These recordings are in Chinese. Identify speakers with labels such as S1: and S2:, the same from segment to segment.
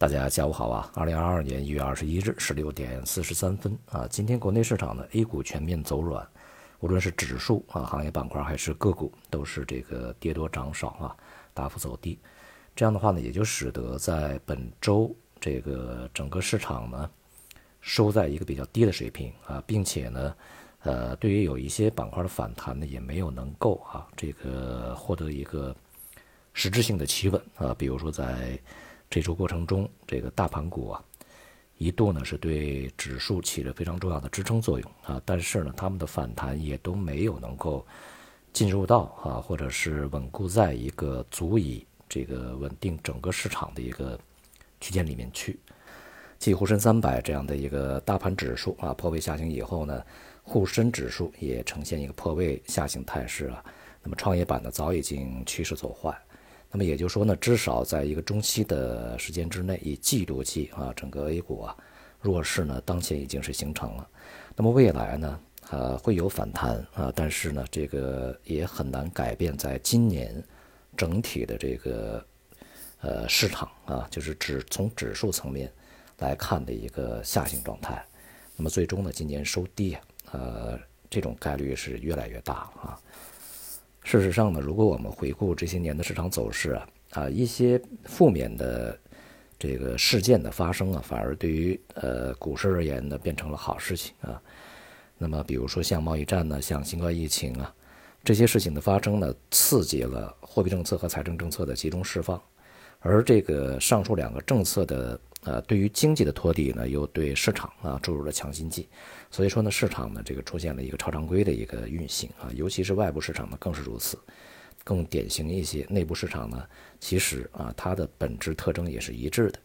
S1: 大家下午好啊！二零二二年一月二十一日十六点四十三分啊，今天国内市场呢，A 股全面走软，无论是指数啊、行业板块还是个股，都是这个跌多涨少啊，大幅走低。这样的话呢，也就使得在本周这个整个市场呢，收在一个比较低的水平啊，并且呢，呃，对于有一些板块的反弹呢，也没有能够啊，这个获得一个实质性的企稳啊，比如说在。这周过程中，这个大盘股啊，一度呢是对指数起了非常重要的支撑作用啊，但是呢，他们的反弹也都没有能够进入到啊，或者是稳固在一个足以这个稳定整个市场的一个区间里面去。继沪深三百这样的一个大盘指数啊破位下行以后呢，沪深指数也呈现一个破位下行态势啊，那么创业板呢早已经趋势走坏。那么也就是说呢，至少在一个中期的时间之内，以季度计啊，整个 A 股啊弱势呢，当前已经是形成了。那么未来呢，呃，会有反弹啊，但是呢，这个也很难改变在今年整体的这个呃市场啊，就是指从指数层面来看的一个下行状态。那么最终呢，今年收低，呃，这种概率是越来越大啊。事实上呢，如果我们回顾这些年的市场走势啊，啊一些负面的这个事件的发生啊，反而对于呃股市而言呢，变成了好事情啊。那么比如说像贸易战呢，像新冠疫情啊，这些事情的发生呢，刺激了货币政策和财政政策的集中释放，而这个上述两个政策的。呃，对于经济的托底呢，又对市场啊注入了强心剂，所以说呢，市场呢这个出现了一个超常规的一个运行啊，尤其是外部市场呢更是如此，更典型一些。内部市场呢，其实啊它的本质特征也是一致的。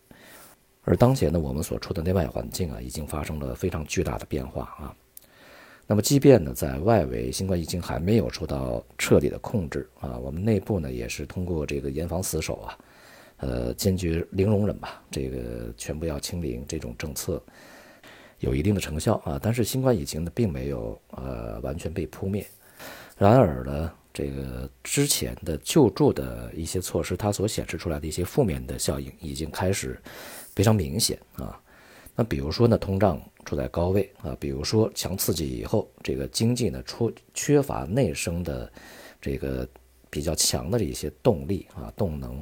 S1: 而当前呢，我们所处的内外环境啊，已经发生了非常巨大的变化啊。那么，即便呢在外围新冠疫情还没有受到彻底的控制啊，我们内部呢也是通过这个严防死守啊。呃，坚决零容忍吧，这个全部要清零这种政策有一定的成效啊。但是新冠疫情呢，并没有呃完全被扑灭。然而呢，这个之前的救助的一些措施，它所显示出来的一些负面的效应，已经开始非常明显啊。那比如说呢，通胀处在高位啊，比如说强刺激以后，这个经济呢出缺乏内生的这个比较强的这些动力啊动能。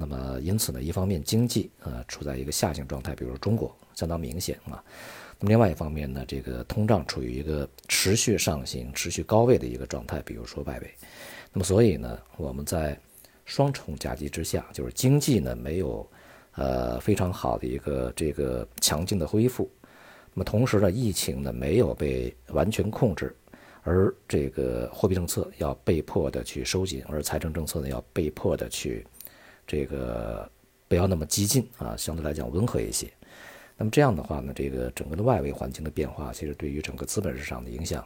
S1: 那么，因此呢，一方面经济呃处在一个下行状态，比如说中国相当明显啊。那么另外一方面呢，这个通胀处于一个持续上行、持续高位的一个状态，比如说外围。那么所以呢，我们在双重夹击之下，就是经济呢没有呃非常好的一个这个强劲的恢复，那么同时呢，疫情呢没有被完全控制，而这个货币政策要被迫的去收紧，而财政政策呢要被迫的去。这个不要那么激进啊，相对来讲温和一些。那么这样的话呢，这个整个的外围环境的变化，其实对于整个资本市场的影响，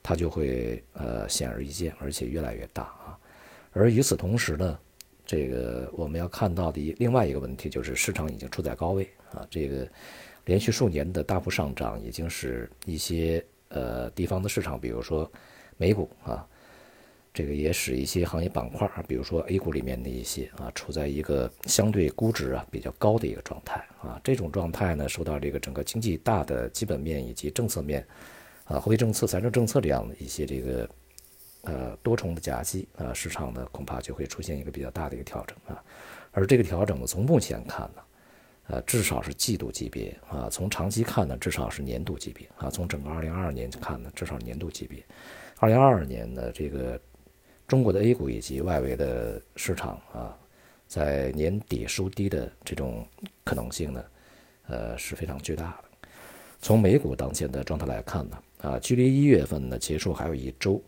S1: 它就会呃显而易见，而且越来越大啊。而与此同时呢，这个我们要看到的另外一个问题就是市场已经处在高位啊，这个连续数年的大幅上涨，已经是一些呃地方的市场，比如说美股啊。这个也使一些行业板块啊，比如说 A 股里面的一些啊，处在一个相对估值啊比较高的一个状态啊。这种状态呢，受到这个整个经济大的基本面以及政策面啊，货币政策、财政政策这样的一些这个呃多重的夹击啊，市场呢恐怕就会出现一个比较大的一个调整啊。而这个调整呢，从目前看呢，呃，至少是季度级别啊；从长期看呢，至少是年度级别啊；从整个2022年看呢，至少年度级别。2022年呢，这个。中国的 A 股以及外围的市场啊，在年底收低的这种可能性呢，呃是非常巨大的。从美股当前的状态来看呢，啊，距离一月份呢结束还有一周，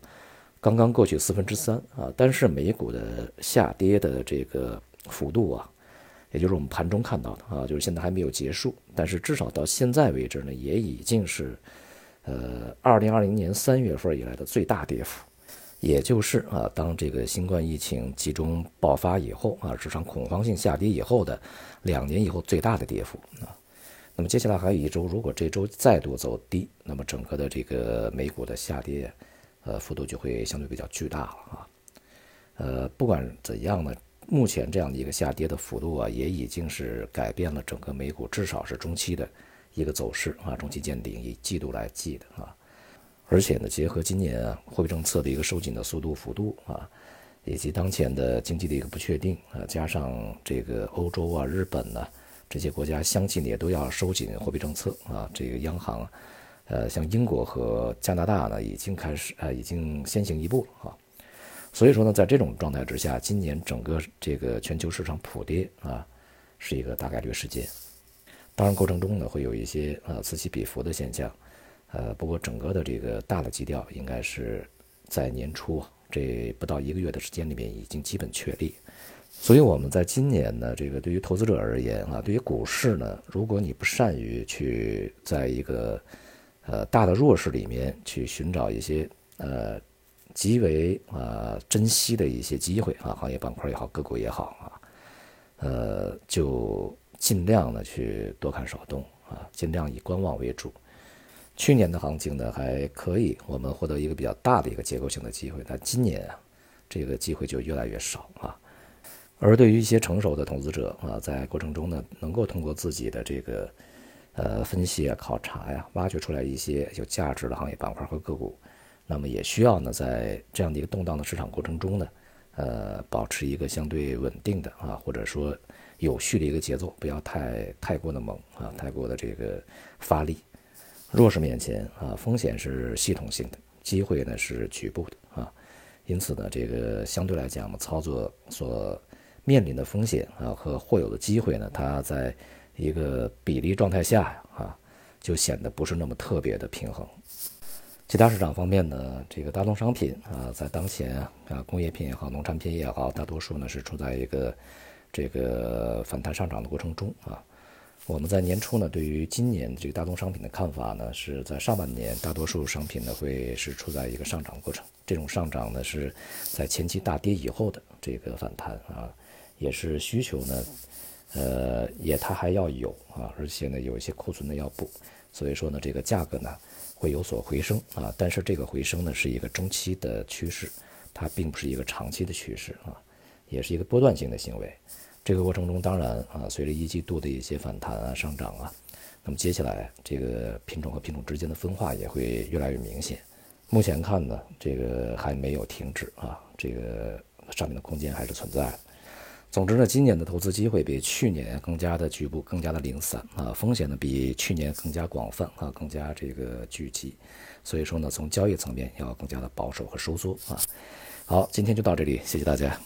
S1: 刚刚过去四分之三啊，但是美股的下跌的这个幅度啊，也就是我们盘中看到的啊，就是现在还没有结束，但是至少到现在为止呢，也已经是呃二零二零年三月份以来的最大跌幅。也就是啊，当这个新冠疫情集中爆发以后啊，市场恐慌性下跌以后的两年以后最大的跌幅啊。那么接下来还有一周，如果这周再度走低，那么整个的这个美股的下跌，呃，幅度就会相对比较巨大了啊。呃，不管怎样呢，目前这样的一个下跌的幅度啊，也已经是改变了整个美股至少是中期的一个走势啊，中期见顶以季度来计的啊。而且呢，结合今年啊货币政策的一个收紧的速度幅度啊，以及当前的经济的一个不确定啊，加上这个欧洲啊、日本呢这些国家相继也都要收紧货币政策啊，这个央行，呃，像英国和加拿大呢已经开始啊已经先行一步啊。所以说呢，在这种状态之下，今年整个这个全球市场普跌啊，是一个大概率事件。当然过程中呢会有一些呃此起彼伏的现象。呃，不过整个的这个大的基调应该是在年初这不到一个月的时间里面已经基本确立，所以我们在今年呢，这个对于投资者而言啊，对于股市呢，如果你不善于去在一个呃大的弱势里面去寻找一些呃极为啊珍惜的一些机会啊，行业板块也好，个股也好啊，呃，就尽量的去多看少动啊，尽量以观望为主。去年的行情呢还可以，我们获得一个比较大的一个结构性的机会。但今年啊，这个机会就越来越少啊。而对于一些成熟的投资者啊，在过程中呢，能够通过自己的这个呃分析啊、考察呀，挖掘出来一些有价值的行业板块和个股，那么也需要呢，在这样的一个动荡的市场过程中呢，呃，保持一个相对稳定的啊，或者说有序的一个节奏，不要太太过的猛啊，太过的这个发力。弱势面前啊，风险是系统性的，机会呢是局部的啊，因此呢，这个相对来讲嘛，操作所面临的风险啊和或有的机会呢，它在一个比例状态下啊，就显得不是那么特别的平衡。其他市场方面呢，这个大宗商品啊，在当前啊，工业品也好，农产品也好，大多数呢是处在一个这个反弹上涨的过程中啊。我们在年初呢，对于今年这个大宗商品的看法呢，是在上半年大多数商品呢会是处在一个上涨过程。这种上涨呢是在前期大跌以后的这个反弹啊，也是需求呢，呃，也它还要有啊，而且呢有一些库存的要补，所以说呢这个价格呢会有所回升啊，但是这个回升呢是一个中期的趋势，它并不是一个长期的趋势啊，也是一个波段性的行为。这个过程中，当然啊，随着一季度的一些反弹啊、上涨啊，那么接下来这个品种和品种之间的分化也会越来越明显。目前看呢，这个还没有停止啊，这个上面的空间还是存在。总之呢，今年的投资机会比去年更加的局部、更加的零散啊，风险呢比去年更加广泛啊，更加这个聚集。所以说呢，从交易层面要更加的保守和收缩啊。好，今天就到这里，谢谢大家。